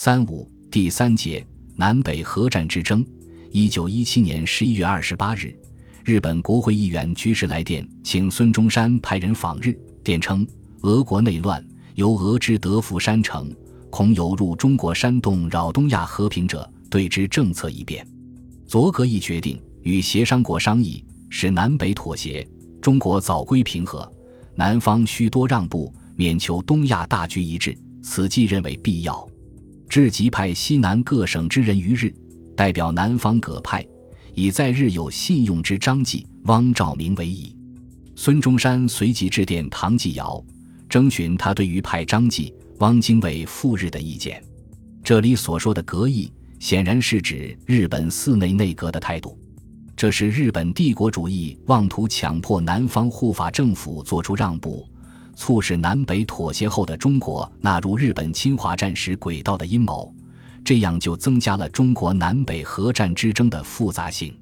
三五第三节南北核战之争。一九一七年十一月二十八日，日本国会议员居士来电，请孙中山派人访日。电称：俄国内乱，由俄之德福山城，恐有入中国山洞扰东亚和平者，对之政策一变。佐格一决定，与协商国商议，使南北妥协，中国早归平和，南方需多让步，免求东亚大局一致。此计认为必要，至即派西南各省之人于日。代表南方各派，以在日有信用之张继、汪兆铭为宜。孙中山随即致电唐继尧，征询他对于派张继、汪精卫赴日的意见。这里所说的“革意”，显然是指日本寺内内阁的态度。这是日本帝国主义妄图强迫南方护法政府做出让步，促使南北妥协后的中国纳入日本侵华战时轨道的阴谋。这样就增加了中国南北核战之争的复杂性。